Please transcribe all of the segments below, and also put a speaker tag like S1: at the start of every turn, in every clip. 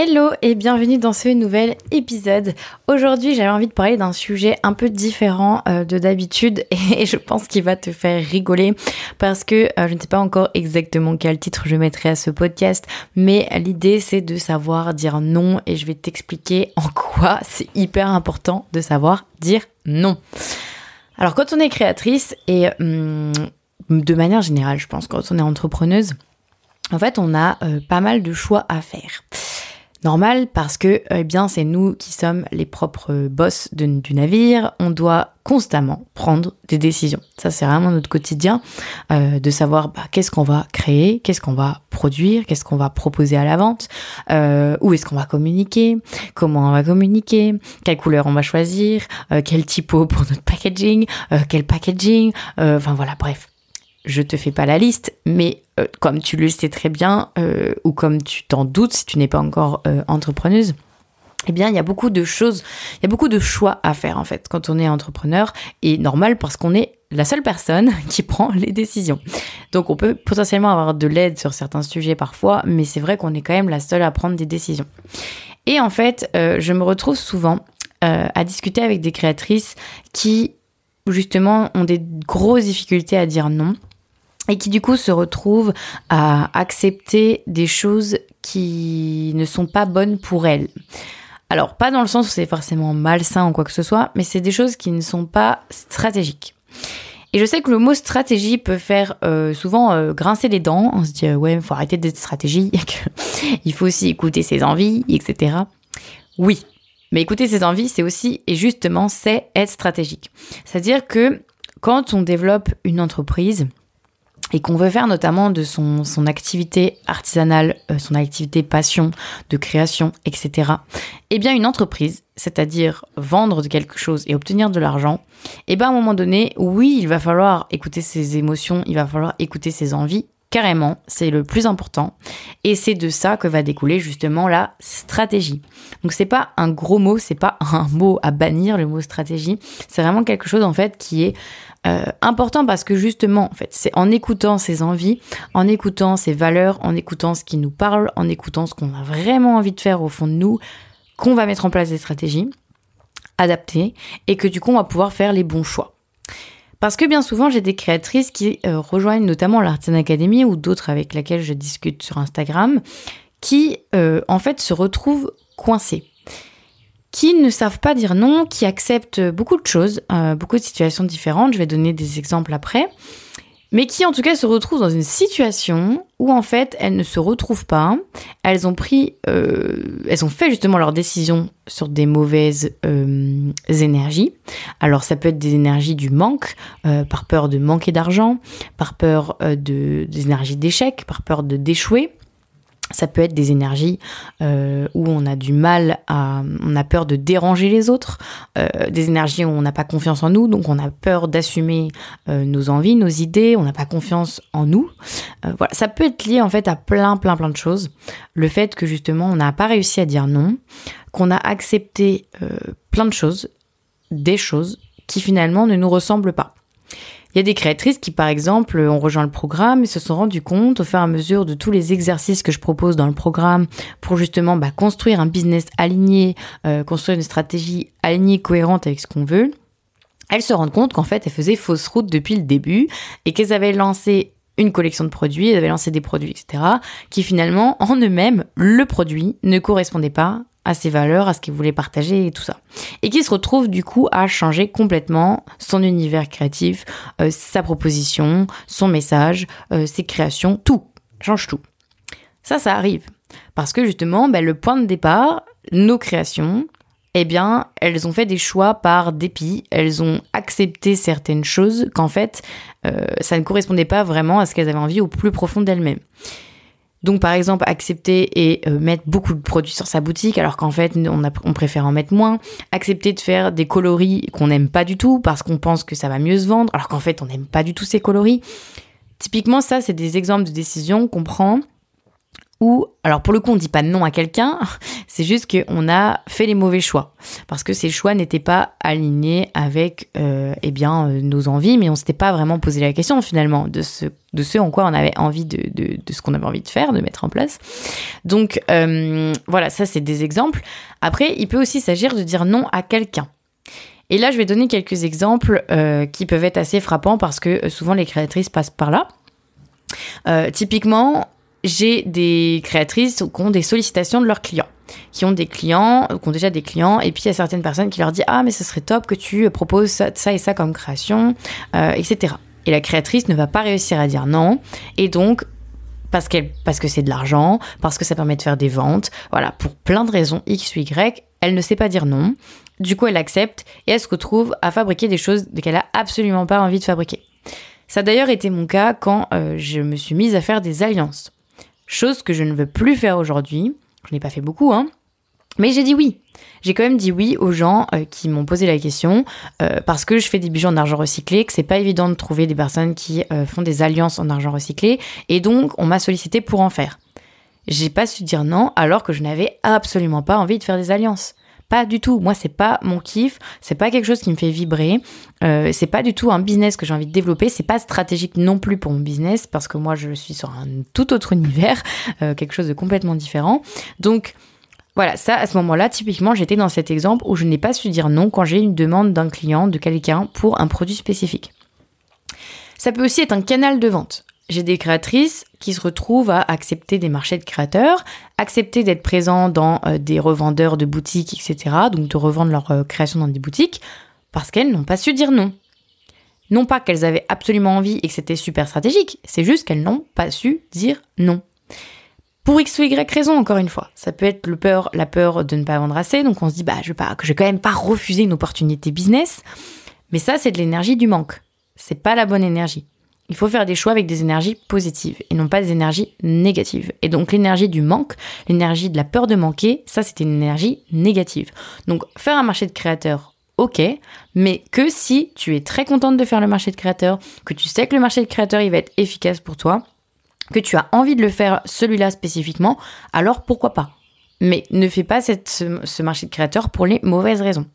S1: Hello et bienvenue dans ce nouvel épisode. Aujourd'hui, j'avais envie de parler d'un sujet un peu différent euh, de d'habitude et je pense qu'il va te faire rigoler parce que euh, je ne sais pas encore exactement quel titre je mettrai à ce podcast, mais l'idée c'est de savoir dire non et je vais t'expliquer en quoi c'est hyper important de savoir dire non. Alors quand on est créatrice et hum, de manière générale, je pense quand on est entrepreneuse, en fait, on a euh, pas mal de choix à faire. Normal parce que eh bien c'est nous qui sommes les propres boss du navire. On doit constamment prendre des décisions. Ça c'est vraiment notre quotidien euh, de savoir bah, qu'est-ce qu'on va créer, qu'est-ce qu'on va produire, qu'est-ce qu'on va proposer à la vente, euh, où est-ce qu'on va communiquer, comment on va communiquer, quelle couleur on va choisir, euh, quel typo pour notre packaging, euh, quel packaging, euh, enfin voilà bref je te fais pas la liste, mais euh, comme tu le sais très bien, euh, ou comme tu t'en doutes si tu n'es pas encore euh, entrepreneuse, eh bien, il y a beaucoup de choses, il y a beaucoup de choix à faire en fait quand on est entrepreneur, et normal parce qu'on est la seule personne qui prend les décisions. Donc on peut potentiellement avoir de l'aide sur certains sujets parfois, mais c'est vrai qu'on est quand même la seule à prendre des décisions. Et en fait, je me retrouve souvent à discuter avec des créatrices qui justement ont des grosses difficultés à dire non et qui du coup se retrouvent à accepter des choses qui ne sont pas bonnes pour elles. Alors pas dans le sens où c'est forcément malsain ou quoi que ce soit, mais c'est des choses qui ne sont pas stratégiques. Et je sais que le mot stratégie peut faire euh, souvent euh, grincer les dents. On se dit euh, ouais, il faut arrêter d'être stratégie, il faut aussi écouter ses envies, etc. Oui, mais écouter ses envies, c'est aussi et justement c'est être stratégique. C'est-à-dire que quand on développe une entreprise, et qu'on veut faire notamment de son, son activité artisanale, euh, son activité passion, de création, etc., eh bien une entreprise, c'est-à-dire vendre de quelque chose et obtenir de l'argent, eh bien à un moment donné, oui, il va falloir écouter ses émotions, il va falloir écouter ses envies, carrément, c'est le plus important, et c'est de ça que va découler justement la stratégie. Donc c'est pas un gros mot, c'est pas un mot à bannir, le mot stratégie, c'est vraiment quelque chose en fait qui est euh, important parce que justement, en fait, c'est en écoutant ses envies, en écoutant ses valeurs, en écoutant ce qui nous parle, en écoutant ce qu'on a vraiment envie de faire au fond de nous, qu'on va mettre en place des stratégies adaptées et que du coup, on va pouvoir faire les bons choix. Parce que bien souvent, j'ai des créatrices qui euh, rejoignent notamment l'Artisan Academy ou d'autres avec lesquelles je discute sur Instagram, qui euh, en fait se retrouvent coincées qui ne savent pas dire non, qui acceptent beaucoup de choses, euh, beaucoup de situations différentes. Je vais donner des exemples après. Mais qui en tout cas se retrouvent dans une situation où en fait elles ne se retrouvent pas. Elles ont pris, euh, elles ont fait justement leur décision sur des mauvaises euh, énergies. Alors ça peut être des énergies du manque, par peur de manquer d'argent, par peur de des énergies d'échec, par peur de d'échouer. Ça peut être des énergies euh, où on a du mal à, on a peur de déranger les autres, euh, des énergies où on n'a pas confiance en nous, donc on a peur d'assumer euh, nos envies, nos idées, on n'a pas confiance en nous. Voilà, ça peut être lié en fait à plein, plein, plein de choses. Le fait que justement on n'a pas réussi à dire non, qu'on a accepté plein de choses, des choses qui finalement ne nous ressemblent pas. Il y a des créatrices qui, par exemple, ont rejoint le programme et se sont rendues compte au fur et à mesure de tous les exercices que je propose dans le programme pour justement bah, construire un business aligné, euh, construire une stratégie alignée, cohérente avec ce qu'on veut. Elles se rendent compte qu'en fait, elles faisaient fausse route depuis le début et qu'elles avaient lancé une collection de produits, elles avaient lancé des produits, etc., qui finalement, en eux-mêmes, le produit ne correspondait pas à ses valeurs, à ce qu'il voulait partager et tout ça. Et qui se retrouve du coup à changer complètement son univers créatif, euh, sa proposition, son message, euh, ses créations, tout. Change tout. Ça, ça arrive. Parce que justement, ben, le point de départ, nos créations, eh bien, elles ont fait des choix par dépit, elles ont accepté certaines choses qu'en fait, euh, ça ne correspondait pas vraiment à ce qu'elles avaient envie au plus profond d'elles-mêmes. Donc par exemple accepter et euh, mettre beaucoup de produits sur sa boutique alors qu'en fait on, on, préfère en mettre moins. Accepter de faire des coloris qu'on n'aime pas du tout parce qu'on pense que ça va mieux se vendre alors qu'en fait on n'aime pas du tout ces coloris. Typiquement ça c'est des exemples de décisions qu'on prend ou alors pour le coup on dit pas non à quelqu'un, c'est juste qu'on a fait les mauvais choix parce que ces choix n'étaient pas alignés avec euh, eh bien euh, nos envies, mais on s'était pas vraiment posé la question finalement de ce de ce en quoi on avait envie de, de, ce qu'on avait envie de faire, de mettre en place. Donc euh, voilà, ça c'est des exemples. Après, il peut aussi s'agir de dire non à quelqu'un. Et là, je vais donner quelques exemples qui peuvent être assez frappants parce que souvent les créatrices passent par là. Typiquement, j'ai des créatrices qui ont des sollicitations de leurs clients, qui ont des clients, qui ont déjà des clients, et puis il y a certaines personnes qui leur disent ah mais ce serait top que tu proposes ça, et ça comme création, euh, etc. Et la créatrice ne va pas réussir à dire non, et donc parce qu'elle parce que c'est de l'argent, parce que ça permet de faire des ventes, voilà pour plein de raisons x ou y, elle ne sait pas dire non. Du coup, elle accepte et elle se retrouve à fabriquer des choses qu'elle a absolument pas envie de fabriquer. Ça a d'ailleurs été mon cas quand euh, je me suis mise à faire des alliances. Chose que je ne veux plus faire aujourd'hui. Je n'ai pas fait beaucoup, hein. Mais j'ai dit oui. J'ai quand même dit oui aux gens euh, qui m'ont posé la question euh, parce que je fais des bijoux en argent recyclé, que c'est pas évident de trouver des personnes qui euh, font des alliances en argent recyclé et donc on m'a sollicité pour en faire. J'ai pas su dire non alors que je n'avais absolument pas envie de faire des alliances. Pas du tout. Moi, c'est pas mon kiff. C'est pas quelque chose qui me fait vibrer. Euh, c'est pas du tout un business que j'ai envie de développer. C'est pas stratégique non plus pour mon business parce que moi, je suis sur un tout autre univers, euh, quelque chose de complètement différent. Donc, voilà, ça, à ce moment-là, typiquement, j'étais dans cet exemple où je n'ai pas su dire non quand j'ai une demande d'un client, de quelqu'un pour un produit spécifique. Ça peut aussi être un canal de vente. J'ai des créatrices qui se retrouvent à accepter des marchés de créateurs, accepter d'être présents dans euh, des revendeurs de boutiques, etc. Donc de revendre leur euh, création dans des boutiques, parce qu'elles n'ont pas su dire non. Non pas qu'elles avaient absolument envie et que c'était super stratégique, c'est juste qu'elles n'ont pas su dire non. Pour X ou Y raison, encore une fois. Ça peut être le peur, la peur de ne pas vendre assez, donc on se dit, bah, je vais, pas, je vais quand même pas refuser une opportunité business. Mais ça, c'est de l'énergie du manque. C'est pas la bonne énergie. Il faut faire des choix avec des énergies positives et non pas des énergies négatives. Et donc l'énergie du manque, l'énergie de la peur de manquer, ça c'est une énergie négative. Donc faire un marché de créateurs, ok, mais que si tu es très contente de faire le marché de créateurs, que tu sais que le marché de créateurs il va être efficace pour toi, que tu as envie de le faire celui-là spécifiquement, alors pourquoi pas? Mais ne fais pas ce, ce marché de créateurs pour les mauvaises raisons.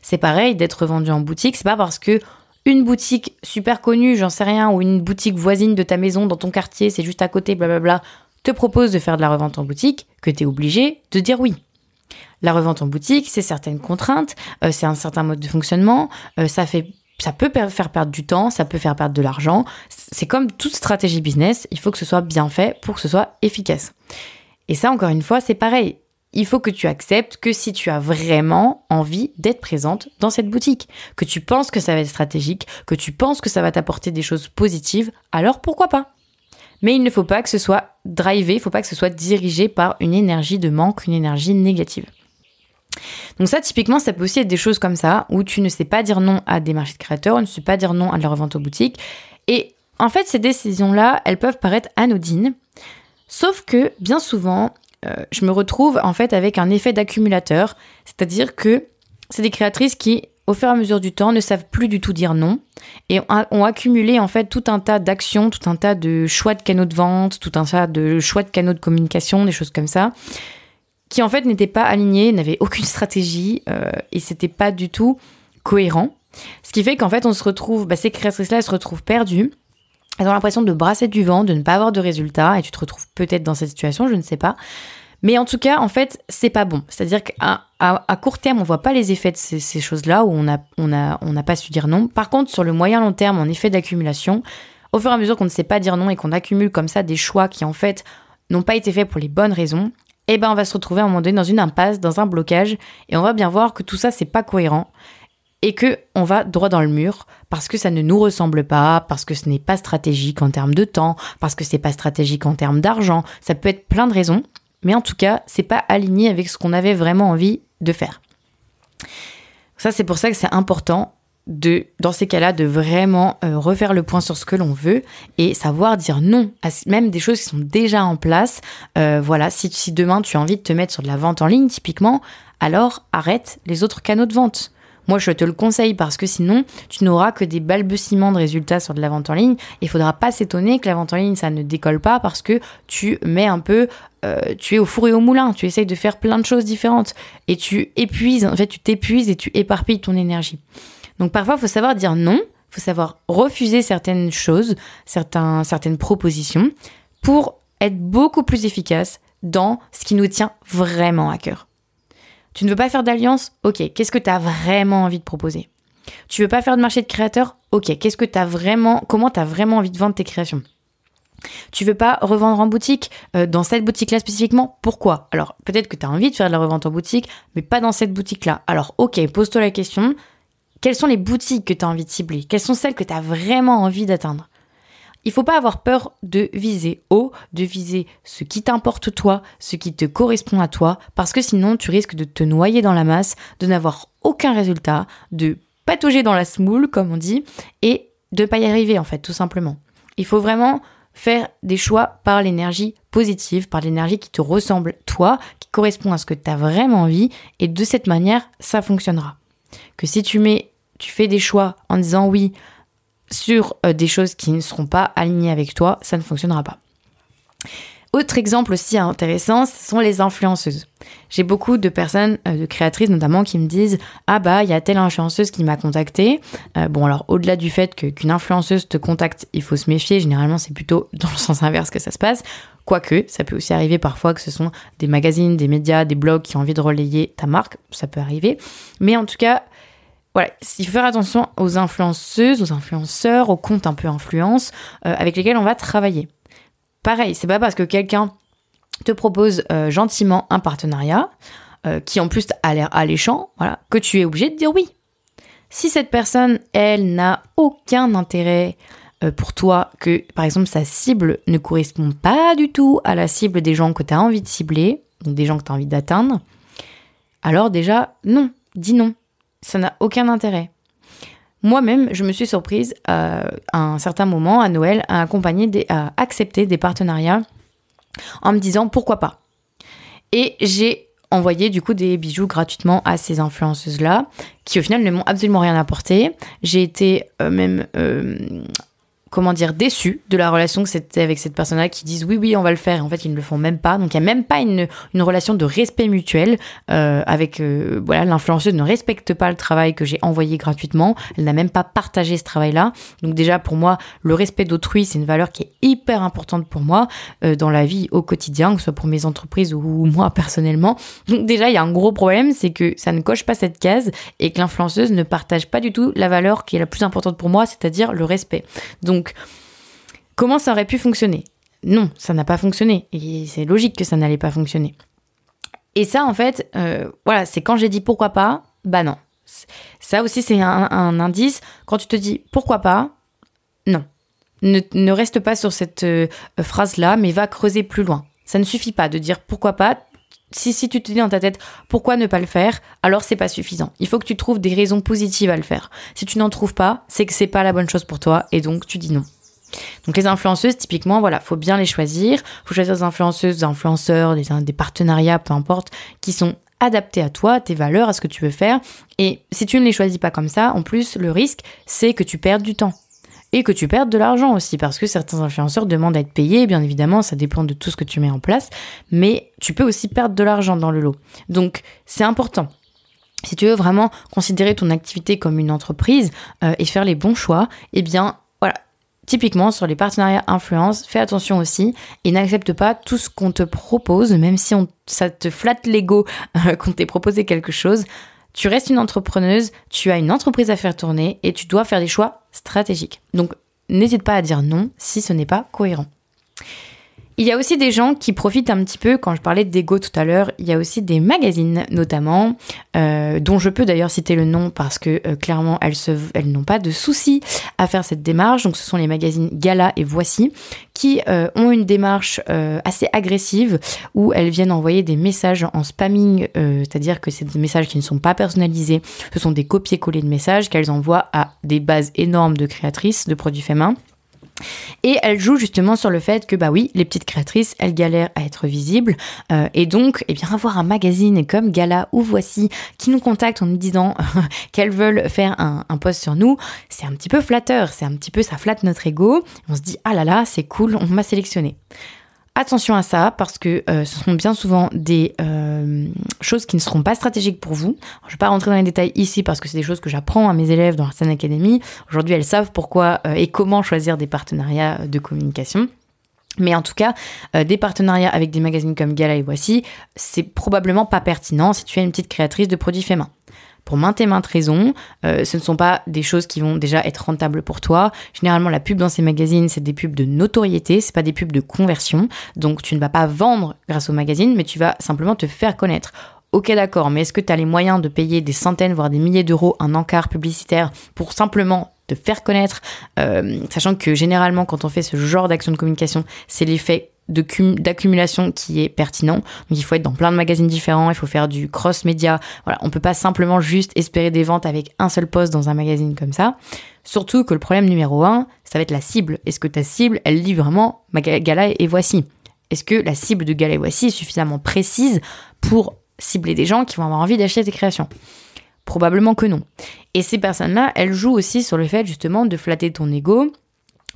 S1: C'est pareil d'être vendu en boutique, c'est pas parce que une boutique super connue, j'en sais rien, ou une boutique voisine de ta maison dans ton quartier, c'est juste à côté, blablabla, te propose de faire de la revente en boutique, que tu es obligé de dire oui. La revente en boutique, c'est certaines contraintes, euh, c'est un certain mode de fonctionnement, euh, ça fait ça peut faire perdre du temps, ça peut faire perdre de l'argent. C'est comme toute stratégie business, il faut que ce soit bien fait pour que ce soit efficace. Et ça, encore une fois, c'est pareil il faut que tu acceptes que si tu as vraiment envie d'être présente dans cette boutique, que tu penses que ça va être stratégique, que tu penses que ça va t'apporter des choses positives, alors pourquoi pas? Mais il ne faut pas que ce soit drivé, il ne faut pas que ce soit dirigé par une énergie de manque, une énergie négative. Donc ça, typiquement, ça peut aussi être des choses comme ça, où tu ne sais pas dire non à des marchés de créateurs, tu ne sais pas dire non à la revente aux boutiques. Et en fait, ces décisions-là, elles peuvent paraître anodines, sauf que bien souvent, euh, je me retrouve en fait avec un effet d'accumulateur, c'est-à-dire que c'est des créatrices qui, au fur et à mesure du temps, ne savent plus du tout dire non et ont, accumulé en fait tout un tas d'actions, tout un tas de choix de canaux de vente, tout un tas de choix de canaux de communication, des choses comme ça, qui en fait n'étaient pas alignés, n'avaient aucune stratégie euh, et c'était pas du tout cohérent. Ce qui fait qu'en fait on se retrouve, bah, ces créatrices-là, se retrouvent perdues. Elles ont l'impression de brasser du vent, de ne pas avoir de résultats, et tu te retrouves peut-être dans cette situation, je ne sais pas. Mais en tout cas, en fait, c'est pas bon. C'est-à-dire qu'à court terme, on voit pas les effets de ces, choses-là, où on n'a pas su dire non. Par contre, sur le moyen long terme, en effet d'accumulation, au fur et à mesure qu'on ne sait pas dire non et qu'on accumule comme ça des choix qui, en fait, n'ont pas été faits pour les bonnes raisons, eh ben, on va se retrouver à un moment donné dans une impasse, dans un blocage, et on va bien voir que tout ça, c'est pas cohérent et que on va droit dans le mur parce que ça ne nous ressemble pas, parce que ce n'est pas stratégique en termes de temps, parce que c'est pas stratégique en termes d'argent. Ça peut être plein de raisons, mais en tout cas, c'est pas aligné avec ce qu'on avait vraiment envie de faire. Ça, c'est pour ça que c'est important de, dans ces cas-là, de vraiment euh, refaire le point sur ce que l'on veut et savoir dire non à même des choses qui sont déjà en place. Euh, voilà, si, si demain tu as envie de te mettre sur de la vente en ligne, typiquement, alors arrête les autres canaux de vente. Moi, je te le conseille parce que sinon, tu n'auras que des balbutiements de résultats sur de la vente en ligne. Il faudra pas s'étonner que la vente en ligne, ça ne décolle pas parce que tu mets un peu, euh, tu es au four et au moulin. Tu essayes de faire plein de choses différentes et tu épuises, en fait, tu t'épuises et tu éparpilles ton énergie. Donc parfois, il faut savoir dire non. Il faut savoir refuser certaines choses, certains, certaines propositions pour être beaucoup plus efficace dans ce qui nous tient vraiment à cœur. Tu ne veux pas faire d'alliance? Ok, qu'est-ce que tu as vraiment envie de proposer? Tu veux pas faire de marché de créateurs? Ok, qu'est-ce que tu as vraiment comment tu as vraiment envie de vendre tes créations? Tu veux pas revendre en boutique? Euh, dans cette boutique-là spécifiquement? Pourquoi? Alors peut-être que tu as envie de faire de la revente en boutique, mais pas dans cette boutique-là. Alors ok, pose-toi la question. Quelles sont les boutiques que tu as envie de cibler? Quelles sont celles que tu as vraiment envie d'atteindre? Il faut pas avoir peur de viser haut, de viser ce qui t'importe toi, ce qui te correspond à toi, parce que sinon tu risques de te noyer dans la masse, de n'avoir aucun résultat, de patauger dans la smoule, comme on dit, et de pas y arriver en fait, tout simplement. Il faut vraiment faire des choix par l'énergie positive, par l'énergie qui te ressemble toi, qui correspond à ce que tu as vraiment envie, et de cette manière, ça fonctionnera. Que si tu mets, tu fais des choix en disant oui, sur euh, des choses qui ne seront pas alignées avec toi, ça ne fonctionnera pas. Autre exemple aussi intéressant, ce sont les influenceuses. J'ai beaucoup de personnes, euh, de créatrices notamment, qui me disent Ah bah, il y a telle influenceuse qui m'a contacté. Euh, bon, alors au-delà du fait qu'une influenceuse te contacte, il faut se méfier. Généralement, c'est plutôt dans le sens inverse que ça se passe. Quoique, ça peut aussi arriver parfois que ce sont des magazines, des médias, des blogs qui ont envie de relayer ta marque. Ça peut arriver. Mais en tout cas, voilà, il faut faire attention aux influenceuses, aux influenceurs, aux comptes un peu influence euh, avec lesquels on va travailler. Pareil, c'est pas parce que quelqu'un te propose euh, gentiment un partenariat, euh, qui en plus a l'air alléchant, voilà, que tu es obligé de dire oui. Si cette personne, elle, n'a aucun intérêt pour toi, que par exemple sa cible ne correspond pas du tout à la cible des gens que tu as envie de cibler, donc des gens que tu as envie d'atteindre, alors déjà, non, dis non ça n'a aucun intérêt. Moi-même, je me suis surprise euh, à un certain moment, à Noël, à accompagner, à accepter des partenariats en me disant pourquoi pas. Et j'ai envoyé du coup des bijoux gratuitement à ces influenceuses-là, qui au final ne m'ont absolument rien apporté. J'ai été euh, même euh, comment dire, déçu de la relation que c'était avec cette personne-là qui disent oui, oui, on va le faire. En fait, ils ne le font même pas. Donc, il n'y a même pas une, une relation de respect mutuel euh, avec, euh, voilà, l'influenceuse ne respecte pas le travail que j'ai envoyé gratuitement. Elle n'a même pas partagé ce travail-là. Donc, déjà, pour moi, le respect d'autrui, c'est une valeur qui est hyper importante pour moi euh, dans la vie au quotidien, que ce soit pour mes entreprises ou, ou moi personnellement. Donc, déjà, il y a un gros problème, c'est que ça ne coche pas cette case et que l'influenceuse ne partage pas du tout la valeur qui est la plus importante pour moi, c'est-à-dire le respect. Donc, comment ça aurait pu fonctionner? Non, ça n'a pas fonctionné. Et c'est logique que ça n'allait pas fonctionner. Et ça, en fait, euh, voilà, c'est quand j'ai dit pourquoi pas, bah non. Ça aussi, c'est un, indice. Quand tu te dis pourquoi pas, non. Ne, reste pas sur cette euh, phrase-là, mais va creuser plus loin. Ça ne suffit pas de dire pourquoi pas. Si, si tu te dis dans ta tête pourquoi ne pas le faire, alors c'est pas suffisant. Il faut que tu trouves des raisons positives à le faire. Si tu n'en trouves pas, c'est que c'est pas la bonne chose pour toi et donc tu dis non. Donc les influenceuses, typiquement, voilà, faut bien les choisir. Faut choisir des influenceuses, des influenceurs, des, des partenariats, peu importe, qui sont adaptés à toi, à tes valeurs, à ce que tu veux faire. Et si tu ne les choisis pas comme ça, en plus, le risque, c'est que tu perdes du temps et que tu perdes de l'argent aussi parce que certains influenceurs demandent à être payés, bien évidemment, ça dépend de tout ce que tu mets en place, mais tu peux aussi perdre de l'argent dans le lot. Donc c'est important. Si tu veux vraiment considérer ton activité comme une entreprise euh, et faire les bons choix, eh bien voilà, Typiquement, sur les partenariats influence, fais attention aussi et n'accepte pas tout ce qu'on te propose, même si on, ça te flatte l'ego euh, qu'on t'ait proposé quelque chose. Tu restes une entrepreneuse, tu as une entreprise à faire tourner et tu dois faire des choix stratégiques. Donc, n'hésite pas à dire non si ce n'est pas cohérent. Il y a aussi des gens qui profitent un petit peu, quand je parlais d'ego tout à l'heure, il y a aussi des magazines notamment, euh, dont je peux d'ailleurs citer le nom parce que euh, clairement elles, n'ont pas de soucis à faire cette démarche. Donc ce sont les magazines Gala et Voici qui euh, ont une démarche assez agressive où elles viennent envoyer des messages en spamming, c'est-à-dire que c'est des messages qui ne sont pas personnalisés, ce sont des copier-coller de messages qu'elles envoient à des bases énormes de créatrices de produits faits main Et elle joue justement sur le fait que, bah oui, les petites créatrices, elles galèrent à être visibles. Euh, et donc, eh bien, avoir un magazine comme Gala ou Voici qui nous contactent en nous disant qu'elles veulent faire un, un post sur nous, c'est un petit peu flatteur. C'est un petit peu, ça flatte notre ego. On se dit, ah là là, c'est cool, on m'a sélectionné. Attention à ça parce que euh, ce sont bien souvent des euh, choses qui ne seront pas stratégiques pour vous. je ne vais pas rentrer dans les détails ici parce que c'est des choses que j'apprends à mes élèves dans la scène Academy. Aujourd'hui, elles savent pourquoi euh, et comment choisir des partenariats de communication. Mais en tout cas, des partenariats avec des magazines comme Gala et Voici, c'est probablement pas pertinent si tu es une petite créatrice de produits faits main pour maintes et maintes raisons. Euh, ce ne sont pas des choses qui vont déjà être rentables pour toi. Généralement, la pub dans ces magazines, c'est des pubs de notoriété, c'est pas des pubs de conversion. Donc, tu ne vas pas vendre grâce au magazine, mais tu vas simplement te faire connaître. Ok d'accord, mais est-ce que tu as les moyens de payer des centaines, voire des milliers d'euros un encart publicitaire pour simplement te faire connaître, euh, sachant que généralement quand on fait ce genre d'action de communication, c'est l'effet d'accumulation qui est pertinent. Donc il faut être dans plein de magazines différents, il faut faire du cross-média. Voilà, on peut pas simplement juste espérer des ventes avec un seul poste dans un magazine comme ça. Surtout que le problème numéro un, ça va être la cible. Est-ce que ta cible, elle lit vraiment Gala et Voici? Est-ce que la cible de Gala et Voici est suffisamment précise pour cibler des gens qui vont avoir envie d'acheter tes créations? Probablement que non. Et ces personnes-là, elles jouent aussi sur le fait justement de flatter ton ego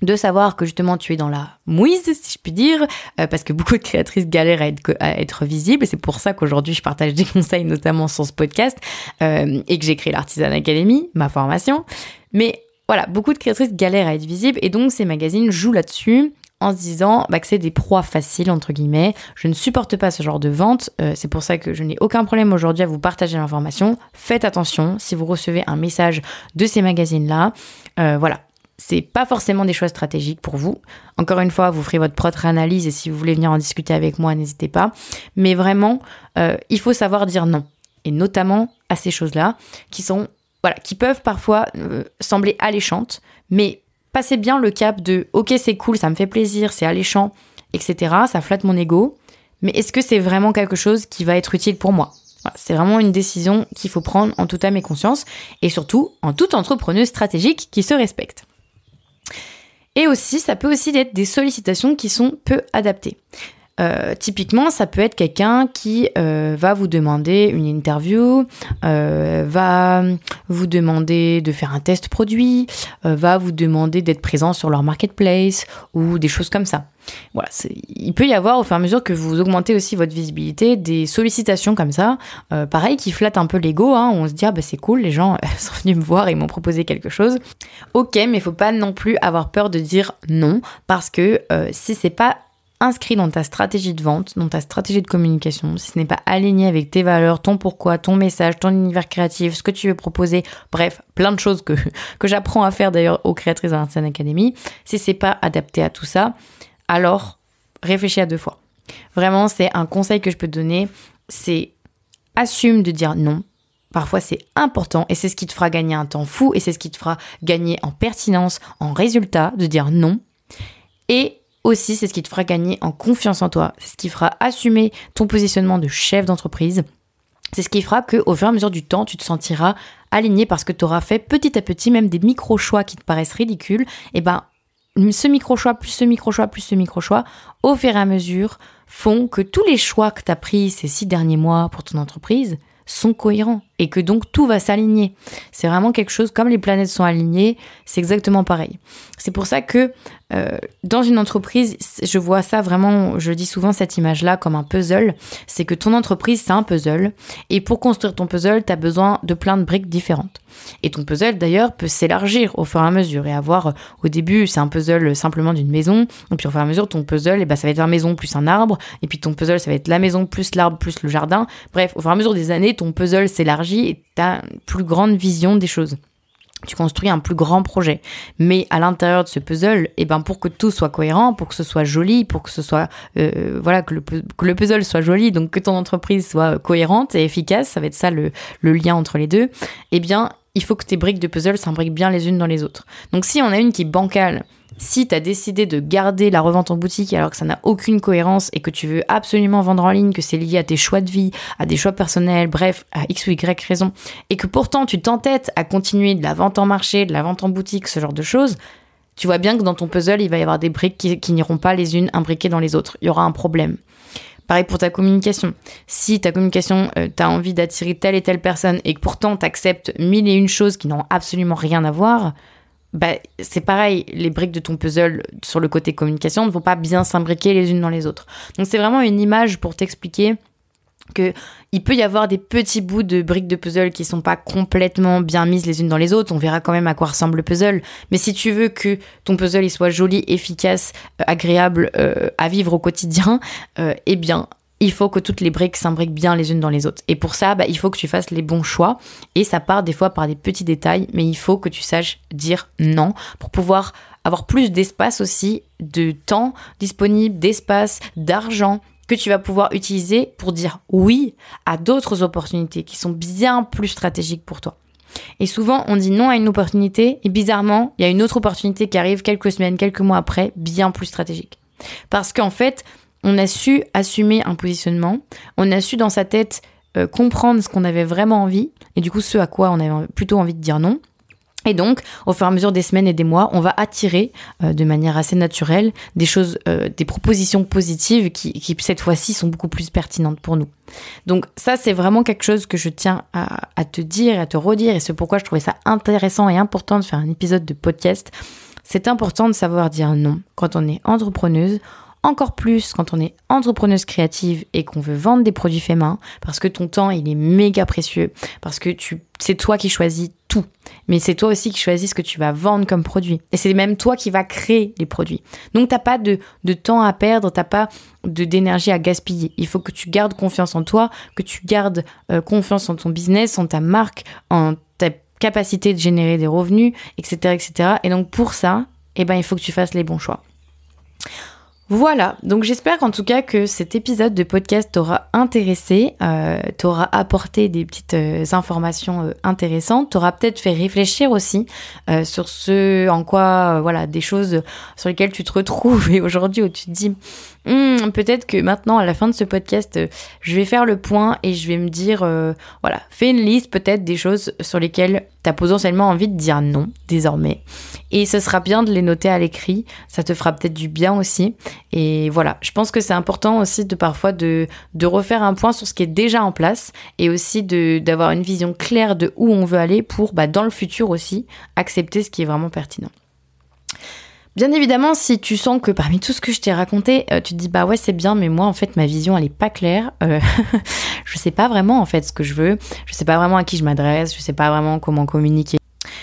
S1: de savoir que justement tu es dans la mouise, si je puis dire, euh, parce que beaucoup de créatrices galèrent à être, à être visibles, et c'est pour ça qu'aujourd'hui je partage des conseils, notamment sur ce podcast, euh, et que j'ai créé l'Artisan Academy, ma formation. Mais voilà, beaucoup de créatrices galèrent à être visibles, et donc ces magazines jouent là-dessus en se disant bah, que c'est des proies faciles, entre guillemets. Je ne supporte pas ce genre de vente, euh, c'est pour ça que je n'ai aucun problème aujourd'hui à vous partager l'information. Faites attention si vous recevez un message de ces magazines-là. voilà, c'est pas forcément des choix stratégiques pour vous. Encore une fois, vous ferez votre propre analyse et si vous voulez venir en discuter avec moi, n'hésitez pas. Mais vraiment, euh, il faut savoir dire non. Et notamment à ces choses-là qui sont, voilà, qui peuvent parfois euh, sembler alléchantes, mais passez bien le cap de ok, c'est cool, ça me fait plaisir, c'est alléchant, etc. Ça flatte mon ego. Mais est-ce que c'est vraiment quelque chose qui va être utile pour moi? C'est vraiment une décision qu'il faut prendre en toute âme et conscience, et surtout en toute entrepreneuse stratégique qui se respecte. Et aussi, ça peut aussi être des sollicitations qui sont peu adaptées. Euh, typiquement, ça peut être quelqu'un qui euh, va vous demander une interview, euh, va vous demander de faire un test produit, va vous demander d'être présent sur leur marketplace ou des choses comme ça. Voilà, il peut y avoir au fur et à mesure que vous augmentez aussi votre visibilité des sollicitations comme ça, pareil qui flattent un peu l'ego. Hein, on se dit ah bah c'est cool, les gens sont venus me voir et m'ont proposé quelque chose. Ok, mais faut pas non plus avoir peur de dire non parce que si c'est pas inscrit dans ta stratégie de vente, dans ta stratégie de communication, si ce n'est pas aligné avec tes valeurs, ton pourquoi, ton message, ton univers créatif, ce que tu veux proposer, bref, plein de choses que, que j'apprends à faire d'ailleurs aux créatrices de Academy, Academy, si c'est pas adapté à tout ça, alors réfléchis à deux fois. Vraiment, c'est un conseil que je peux te donner, c'est assume de dire non. Parfois, c'est important et c'est ce qui te fera gagner un temps fou et c'est ce qui te fera gagner en pertinence, en résultat, de dire non. Et aussi, c'est ce qui te fera gagner en confiance en toi. C'est ce qui fera assumer ton positionnement de chef d'entreprise. C'est ce qui fera que au fur et à mesure du temps, tu te sentiras aligné parce que tu auras fait petit à petit même des micro-choix qui te paraissent ridicules. Et ben, ce micro-choix, plus ce micro-choix, plus ce micro-choix, au fur et à mesure, font que tous les choix que tu as pris ces six derniers mois pour ton entreprise sont cohérents et que donc tout va s'aligner. C'est vraiment quelque chose comme les planètes sont alignées, c'est exactement pareil. C'est pour ça que euh, dans une entreprise, je vois ça vraiment, je dis souvent cette image-là comme un puzzle, c'est que ton entreprise, c'est un puzzle, et pour construire ton puzzle, tu as besoin de plein de briques différentes. Et ton puzzle, d'ailleurs, peut s'élargir au fur et à mesure, et avoir, au début, c'est un puzzle simplement d'une maison, et puis au fur et à mesure, ton puzzle, eh ben, ça va être la maison plus un arbre, et puis ton puzzle, ça va être la maison plus l'arbre plus le jardin. Bref, au fur et à mesure des années, ton puzzle s'élargit et tu plus grande vision des choses tu construis un plus grand projet. Mais à l'intérieur de ce puzzle, et eh ben pour que tout soit cohérent, pour que ce soit joli, pour que ce soit euh, voilà que le, que le, puzzle soit joli, donc que ton entreprise soit cohérente et efficace, ça va être ça le, le lien entre les deux. Eh bien, il faut que tes briques de puzzle s'imbriquent bien les unes dans les autres. Donc si on a une qui est bancale si tu as décidé de garder la revente en boutique alors que ça n'a aucune cohérence et que tu veux absolument vendre en ligne, que c'est lié à tes choix de vie, à des choix personnels, bref, à X ou Y raison, et que pourtant tu t'entêtes à continuer de la vente en marché, de la vente en boutique, ce genre de choses, tu vois bien que dans ton puzzle, il va y avoir des briques qui, n'iront pas les unes imbriquées dans les autres. Il y aura un problème. Pareil pour ta communication. Si ta communication, euh, tu as envie d'attirer telle et telle personne et que pourtant tu acceptes mille et une choses qui n'ont absolument rien à voir, bah, c'est pareil, les briques de ton puzzle sur le côté communication ne vont pas bien s'imbriquer les unes dans les autres. Donc c'est vraiment une image pour t'expliquer que il peut y avoir des petits bouts de briques de puzzle qui sont pas complètement bien mises les unes dans les autres. On verra quand même à quoi ressemble le puzzle. Mais si tu veux que ton puzzle soit joli, efficace, euh, agréable euh, à vivre au quotidien, euh, eh bien il faut que toutes les briques s'imbriquent bien les unes dans les autres. Et pour ça, bah, il faut que tu fasses les bons choix. Et ça part des fois par des petits détails, mais il faut que tu saches dire non pour pouvoir avoir plus d'espace aussi, de temps disponible, d'espace, d'argent que tu vas pouvoir utiliser pour dire oui à d'autres opportunités qui sont bien plus stratégiques pour toi. Et souvent, on dit non à une opportunité et bizarrement, il y a une autre opportunité qui arrive quelques semaines, quelques mois après, bien plus stratégique. Parce qu'en fait, on a su assumer un positionnement, on a su dans sa tête euh, comprendre ce qu'on avait vraiment envie et du coup ce à quoi on avait plutôt envie de dire non. Et donc, au fur et à mesure des semaines et des mois, on va attirer euh, de manière assez naturelle des choses, euh, des propositions positives qui, cette fois-ci sont beaucoup plus pertinentes pour nous. Donc ça, c'est vraiment quelque chose que je tiens à, à te dire, à te redire, et c'est pourquoi je trouvais ça intéressant et important de faire un épisode de podcast. C'est important de savoir dire non quand on est entrepreneuse, encore plus quand on est entrepreneuse créative et qu'on veut vendre des produits faits main, parce que ton temps, il est méga précieux, parce que tu, c'est toi qui choisis tout, mais c'est toi aussi qui choisis ce que tu vas vendre comme produit. Et c'est même toi qui vas créer les produits. Donc t'as pas de, de temps à perdre, t'as pas d'énergie à gaspiller. Il faut que tu gardes confiance en toi, que tu gardes euh, confiance en ton business, en ta marque, en ta capacité de générer des revenus, etc., etc. Et donc pour ça, eh ben il faut que tu fasses les bons choix. Voilà, donc j'espère en tout cas que cet épisode de podcast t'aura intéressé, euh, t'aura apporté des petites euh, informations euh, intéressantes, t'aura peut-être fait réfléchir aussi sur ce en quoi, voilà, des choses sur lesquelles tu te retrouves et aujourd'hui où tu te dis, Hmm, peut-être que maintenant, à la fin de ce podcast, je vais faire le point et je vais me dire, voilà, fais une liste peut-être des choses sur lesquelles tu as potentiellement envie de dire non désormais. Et ce sera bien de les noter à l'écrit, ça te fera peut-être du bien aussi. Et voilà, je pense que c'est important aussi de parfois de, refaire un point sur ce qui est déjà en place et aussi d'avoir une vision claire de où on veut aller pour, bah, dans le futur aussi, accepter ce qui est vraiment pertinent. Bien évidemment, si tu sens que parmi tout ce que je t'ai raconté, euh, tu te dis bah ouais c'est bien, mais moi en fait ma vision elle est pas claire. Euh, je sais pas vraiment en fait ce que je veux. Je sais pas vraiment à qui je m'adresse. Je sais pas vraiment comment communiquer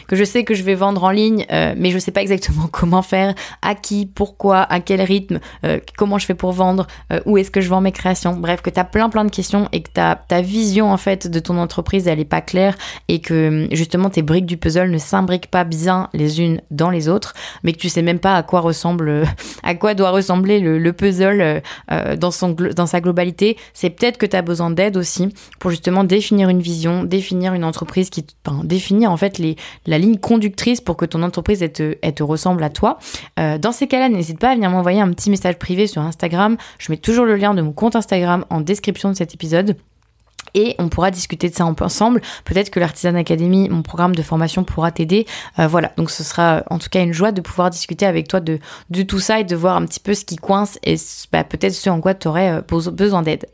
S1: que je sais que je vais vendre en ligne, euh, mais je sais pas exactement comment faire, à qui, pourquoi, à quel rythme, euh, comment je fais pour vendre, euh, où est-ce que je vends mes créations. Bref, que tu as plein plein de questions et que ta, ta vision en fait de ton entreprise elle est pas claire et que justement tes briques du puzzle ne s'imbriquent pas bien les unes dans les autres, mais que tu sais même pas à quoi ressemble, à quoi doit ressembler le, puzzle dans son dans sa globalité. C'est peut-être que tu as besoin d'aide aussi pour justement définir une vision, définir une entreprise qui, enfin, définir en fait les la ligne conductrice pour que ton entreprise te, ressemble à toi. Euh, dans ces cas-là, n'hésite pas à venir m'envoyer un petit message privé sur Instagram. Je mets toujours le lien de mon compte Instagram en description de cet épisode et on pourra discuter de ça ensemble. Peut-être que l'Artisan Academy, mon programme de formation, pourra t'aider. Euh, voilà, donc ce sera en tout cas une joie de pouvoir discuter avec toi de, de tout ça et de voir un petit peu ce qui coince et bah, peut-être ce en quoi tu aurais euh, besoin d'aide.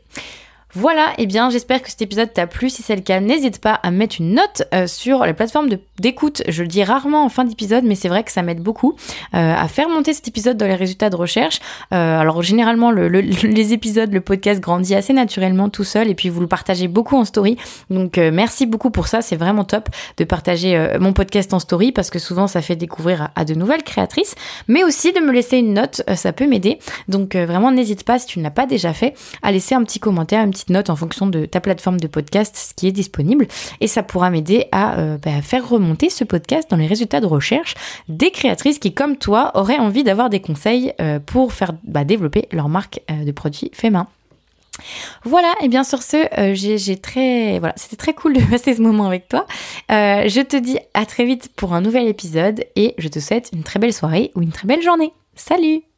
S1: Voilà, et eh bien j'espère que cet épisode t'a plu. Si c'est le cas, n'hésite pas à mettre une note euh, sur les plateformes d'écoute. Je le dis rarement en fin d'épisode, mais c'est vrai que ça m'aide beaucoup euh, à faire monter cet épisode dans les résultats de recherche. Euh, alors généralement, le, les épisodes, le podcast grandit assez naturellement tout seul, et puis vous le partagez beaucoup en story. Donc merci beaucoup pour ça, c'est vraiment top de partager mon podcast en story parce que souvent ça fait découvrir à, à, de nouvelles créatrices, mais aussi de me laisser une note, ça peut m'aider. Donc vraiment n'hésite pas si tu ne l'as pas déjà fait à laisser un petit commentaire, un petit note en fonction de ta plateforme de podcast, ce qui est disponible. Et ça pourra m'aider à euh, bah, faire remonter ce podcast dans les résultats de recherche des créatrices qui, comme toi, auraient envie d'avoir des conseils euh, pour faire bah, développer leur marque euh, de produits faits main. Voilà, et bien sur ce, j'ai très, voilà, c'était très cool de passer ce moment avec toi. je te dis à très vite pour un nouvel épisode et je te souhaite une très belle soirée ou une très belle journée. Salut